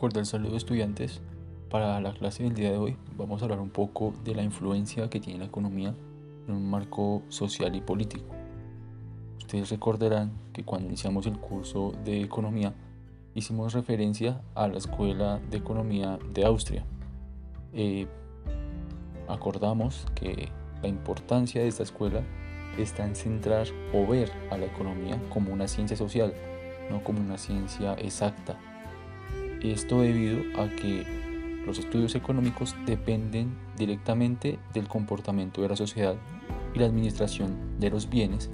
Cordial saludo estudiantes. Para la clase del día de hoy vamos a hablar un poco de la influencia que tiene la economía en un marco social y político. Ustedes recordarán que cuando iniciamos el curso de economía hicimos referencia a la Escuela de Economía de Austria. Eh, acordamos que la importancia de esta escuela está en centrar o ver a la economía como una ciencia social, no como una ciencia exacta. Esto debido a que los estudios económicos dependen directamente del comportamiento de la sociedad y la administración de los bienes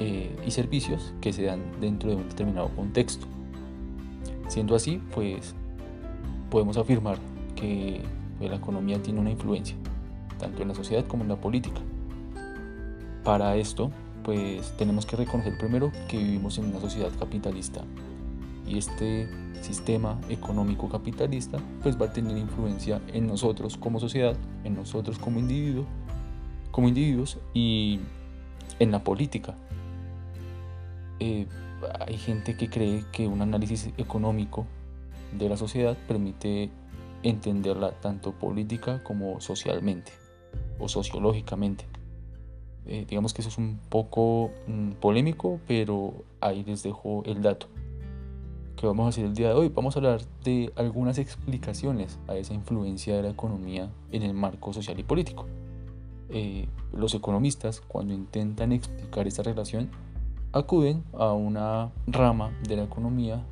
eh, y servicios que se dan dentro de un determinado contexto. Siendo así, pues podemos afirmar que pues, la economía tiene una influencia tanto en la sociedad como en la política. Para esto, pues tenemos que reconocer primero que vivimos en una sociedad capitalista y este sistema económico capitalista pues va a tener influencia en nosotros como sociedad, en nosotros como individuo, como individuos y en la política. Eh, hay gente que cree que un análisis económico de la sociedad permite entenderla tanto política como socialmente o sociológicamente. Eh, digamos que eso es un poco mm, polémico, pero ahí les dejo el dato que vamos a hacer el día de hoy. Vamos a hablar de algunas explicaciones a esa influencia de la economía en el marco social y político. Eh, los economistas, cuando intentan explicar esta relación, acuden a una rama de la economía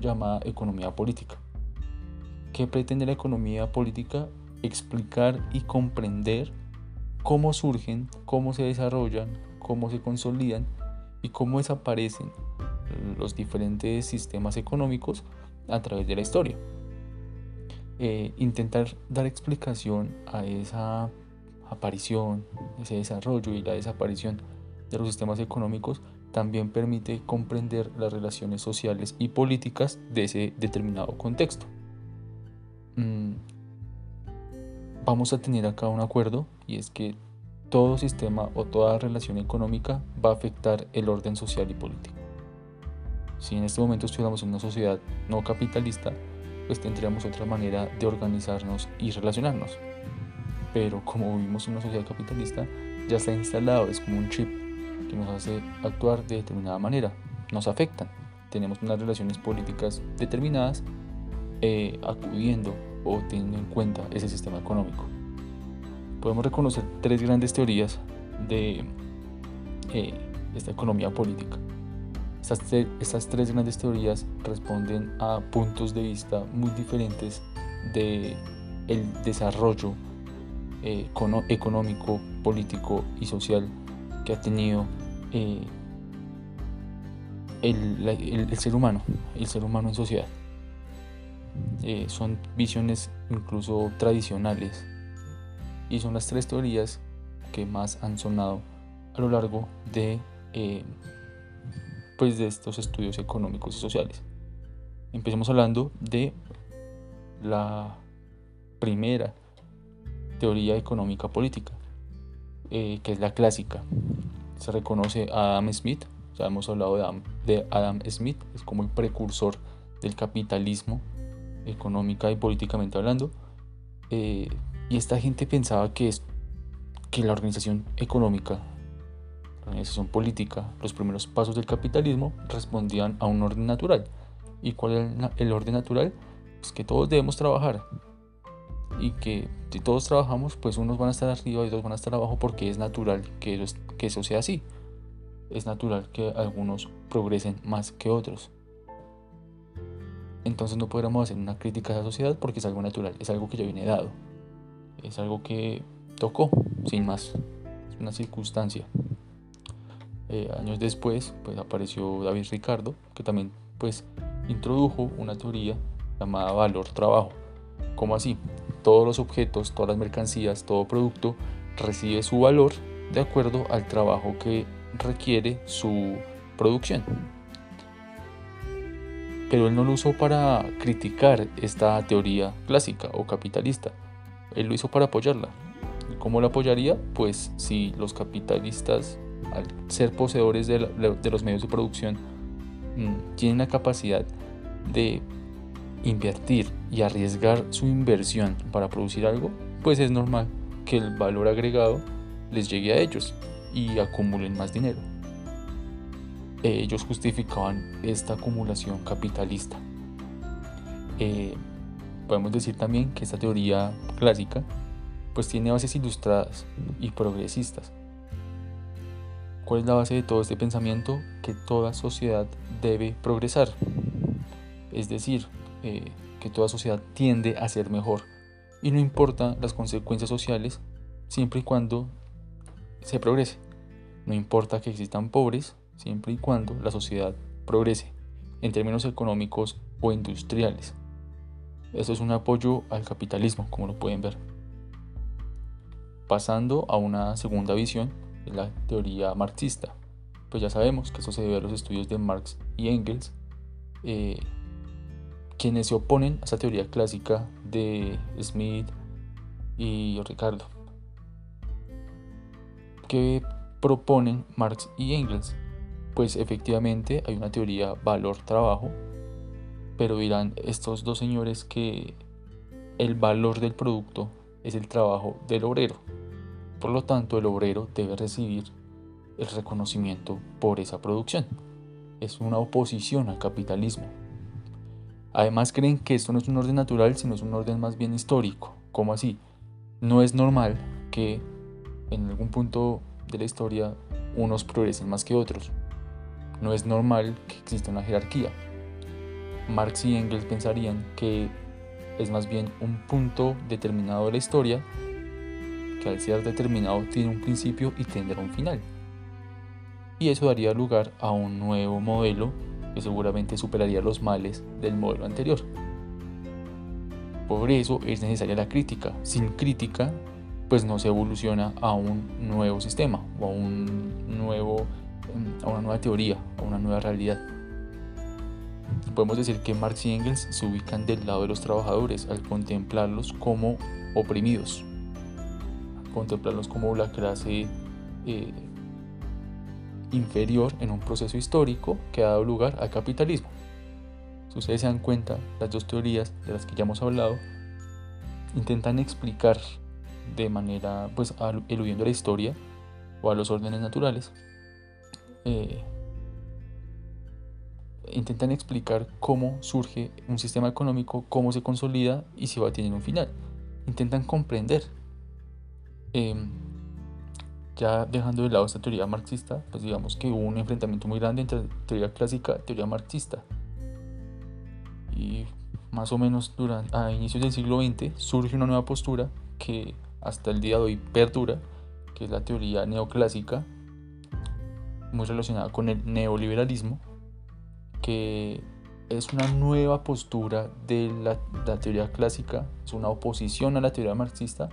llamada economía política. ¿Qué pretende la economía política? Explicar y comprender cómo surgen, cómo se desarrollan, cómo se consolidan y cómo desaparecen los diferentes sistemas económicos a través de la historia. Eh, intentar dar explicación a esa aparición, ese desarrollo y la desaparición de los sistemas económicos también permite comprender las relaciones sociales y políticas de ese determinado contexto. Mm, vamos a tener acá un acuerdo y es que todo sistema o toda relación económica va a afectar el orden social y político. Si en este momento estuviéramos en una sociedad no capitalista, pues tendríamos otra manera de organizarnos y relacionarnos. Pero como vivimos en una sociedad capitalista, ya está instalado, es como un chip que nos hace actuar de determinada manera, nos afectan. Tenemos unas relaciones políticas determinadas eh, acudiendo o teniendo en cuenta ese sistema económico. Podemos reconocer tres grandes teorías de eh, esta economía política. Estas, tres grandes teorías responden a puntos de vista muy diferentes de el desarrollo eh, económico, político y social que ha tenido eh, el, ser humano, el ser humano en sociedad. Eh, son visiones incluso tradicionales y son las tres teorías que más han sonado a lo largo de pues, de estos estudios económicos y sociales. Empecemos hablando de la primera teoría económica política, eh, que es la clásica. Se reconoce a Adam Smith, ya hemos hablado de Adam, de Adam Smith, es como el precursor del capitalismo económica y políticamente hablando. Eh, y esta gente pensaba que, es, que la organización económica organización política, los primeros pasos del capitalismo respondían a un orden natural. ¿Y cuál es el orden natural? Pues que todos debemos trabajar. Y que si todos trabajamos, pues unos van a estar arriba y otros van a estar abajo porque es natural que eso, que eso sea así. Es natural que algunos progresen más que otros. Entonces no podríamos hacer una crítica a la sociedad porque es algo natural, es algo que ya viene dado. Es algo que tocó, sin más. Es una circunstancia. Eh, años después pues apareció David Ricardo que también pues introdujo una teoría llamada valor trabajo. Como así todos los objetos todas las mercancías todo producto recibe su valor de acuerdo al trabajo que requiere su producción. Pero él no lo usó para criticar esta teoría clásica o capitalista. Él lo hizo para apoyarla. ¿Cómo la apoyaría? Pues si los capitalistas al ser poseedores de, los medios de producción, mm, tienen la capacidad de invertir y arriesgar su inversión para producir algo, pues es normal que el valor agregado les llegue a ellos y acumulen más dinero. Ellos justificaban esta acumulación capitalista. Eh, podemos decir también que esta teoría clásica pues tiene bases ilustradas y progresistas. ¿Cuál es la base de todo este pensamiento? Que toda sociedad debe progresar. Es decir, eh, que toda sociedad tiende a ser mejor. Y no importa las consecuencias sociales, siempre y cuando se progrese. No importa que existan pobres, siempre y cuando la sociedad progrese, en términos económicos o industriales. Eso es un apoyo al capitalismo, como lo pueden ver. Pasando a una segunda visión, la teoría marxista. Pues ya sabemos que eso se debe a los estudios de Marx y Engels, eh, quienes se oponen a esa teoría clásica de Smith y Ricardo. ¿Qué proponen Marx y Engels? Pues efectivamente hay una teoría valor-trabajo, pero dirán estos dos señores que el valor del producto es el trabajo del obrero. Por lo tanto, el obrero debe recibir el reconocimiento por esa producción. Es una oposición al capitalismo. Además creen que esto no es un orden natural, sino es un orden más bien histórico. ¿Cómo así? No es normal que en algún punto de la historia unos progresen más que otros. No es normal que exista una jerarquía. Marx y Engels pensarían que es más bien un punto determinado de la historia que al ser determinado tiene un principio y tendrá un final. Y eso daría lugar a un nuevo modelo que seguramente superaría los males del modelo anterior. Por eso es necesaria la crítica. Sin crítica, pues no se evoluciona a un nuevo sistema o a, un nuevo, a una nueva teoría, a una nueva realidad. Podemos decir que Marx y Engels se ubican del lado de los trabajadores al contemplarlos como oprimidos contemplarlos como la clase eh, inferior en un proceso histórico que ha dado lugar al capitalismo. Si ustedes se dan cuenta, las dos teorías de las que ya hemos hablado intentan explicar de manera, pues, eludiendo la historia o a los órdenes naturales, eh, intentan explicar cómo surge un sistema económico, cómo se consolida y si va a tener un final. Intentan comprender Em, ya dejando de lado esta teoría marxista, pues digamos que hubo un enfrentamiento muy grande entre teoría clásica y teoría marxista. Y más o menos durante, a inicios del siglo XX surge una nueva postura que hasta el día de hoy perdura, que es la teoría neoclásica, muy relacionada con el neoliberalismo, que es una nueva postura de la, la teoría clásica, es una oposición a la teoría marxista,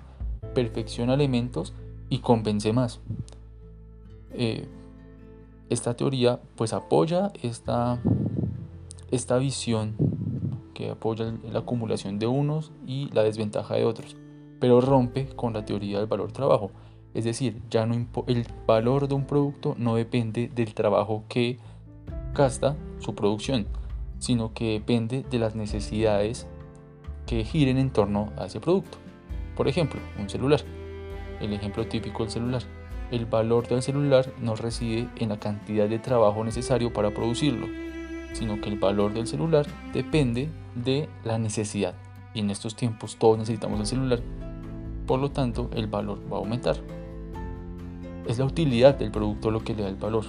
perfecciona elementos y convence más. Eh, esta teoría pues apoya esta, esta visión que apoya la acumulación de unos y la desventaja de otros, pero rompe con la teoría del valor trabajo. Es decir, ya no el valor de un producto no depende del trabajo que gasta su producción, sino que depende de las necesidades que giren en torno a ese producto. Por ejemplo, un celular. El ejemplo típico del celular. El valor del celular no reside en la cantidad de trabajo necesario para producirlo, sino que el valor del celular depende de la necesidad. Y en estos tiempos todos necesitamos el celular. Por lo tanto, el valor va a aumentar. Es la utilidad del producto lo que le da el valor.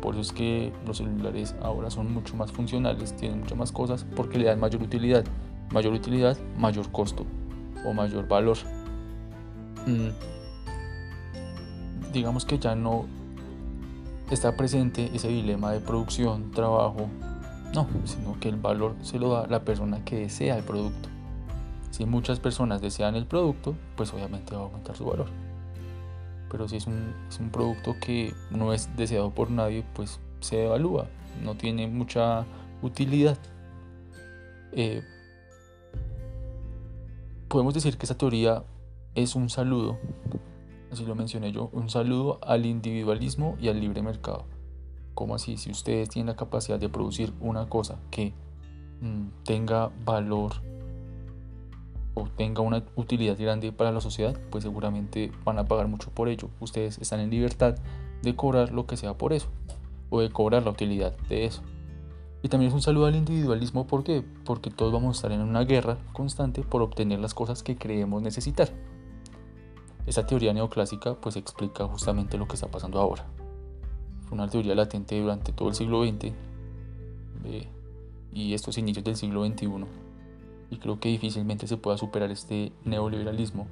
Por eso es que los celulares ahora son mucho más funcionales, tienen muchas más cosas porque le dan mayor utilidad. Mayor utilidad, mayor costo o mayor valor. Mm. Digamos que ya no está presente ese dilema de producción, trabajo, no, sino que el valor se lo da la persona que desea el producto. Si muchas personas desean el producto, pues obviamente va a aumentar su valor. Pero si es un, es un producto que no es deseado por nadie, pues se evalúa, no tiene mucha utilidad. Eh, podemos decir que esta teoría es un saludo, así lo mencioné yo, un saludo al individualismo y al libre mercado. ¿Cómo así? Si ustedes tienen la capacidad de producir una cosa que mm, tenga valor o tenga una utilidad grande para la sociedad, pues seguramente van a pagar mucho por ello. Ustedes están en libertad de cobrar lo que sea por eso o de cobrar la utilidad de eso. Y también es un saludo al individualismo, ¿por qué? Porque todos vamos a estar en una guerra constante por obtener las cosas que creemos necesitar. Esa teoría neoclásica pues explica justamente lo que está pasando ahora. Fue una teoría latente durante todo el siglo XX eh, y estos inicios del siglo XXI y creo que difícilmente se pueda superar este neoliberalismo,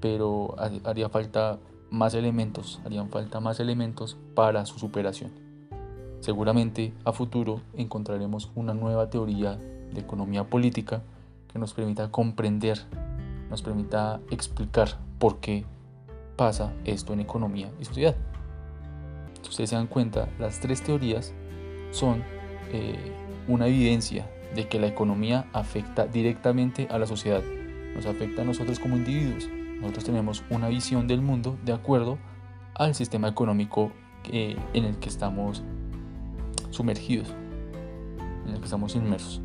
pero haría falta más elementos, harían falta más elementos para su superación. Seguramente a futuro encontraremos una nueva teoría de economía política que nos permita comprender, nos permita explicar por qué pasa esto en economía y sociedad. Si ustedes se dan cuenta, las tres teorías son eh, una evidencia de que la economía afecta directamente a la sociedad, nos afecta a nosotros como individuos. Nosotros tenemos una visión del mundo de acuerdo al sistema económico en el que estamos sumergidos, en el que estamos inmersos.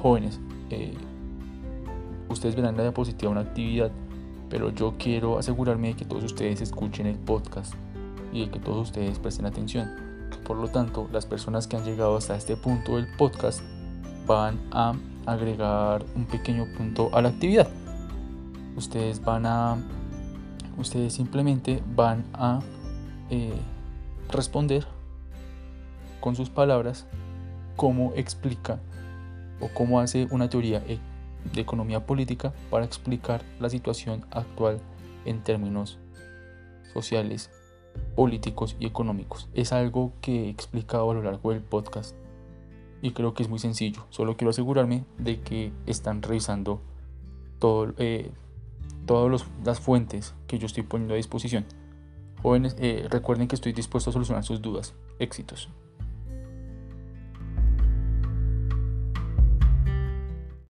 Jóvenes, eh, ustedes verán en la diapositiva una actividad, pero yo quiero asegurarme de que todos ustedes escuchen el podcast y de que todos ustedes presten atención. Por lo tanto, las personas que han llegado hasta este punto del podcast van a agregar un pequeño punto a la actividad. Ustedes van a, ustedes simplemente van a eh, responder con sus palabras cómo explica o cómo hace una teoría e, de economía política para explicar la situación actual en términos sociales, políticos y económicos. Es algo que he explicado a lo largo del podcast y creo que es muy sencillo. Solo quiero asegurarme de que están revisando todo, eh, todas las fuentes que yo estoy poniendo a disposición. Jóvenes, eh, recuerden que estoy dispuesto a solucionar sus dudas. Éxitos.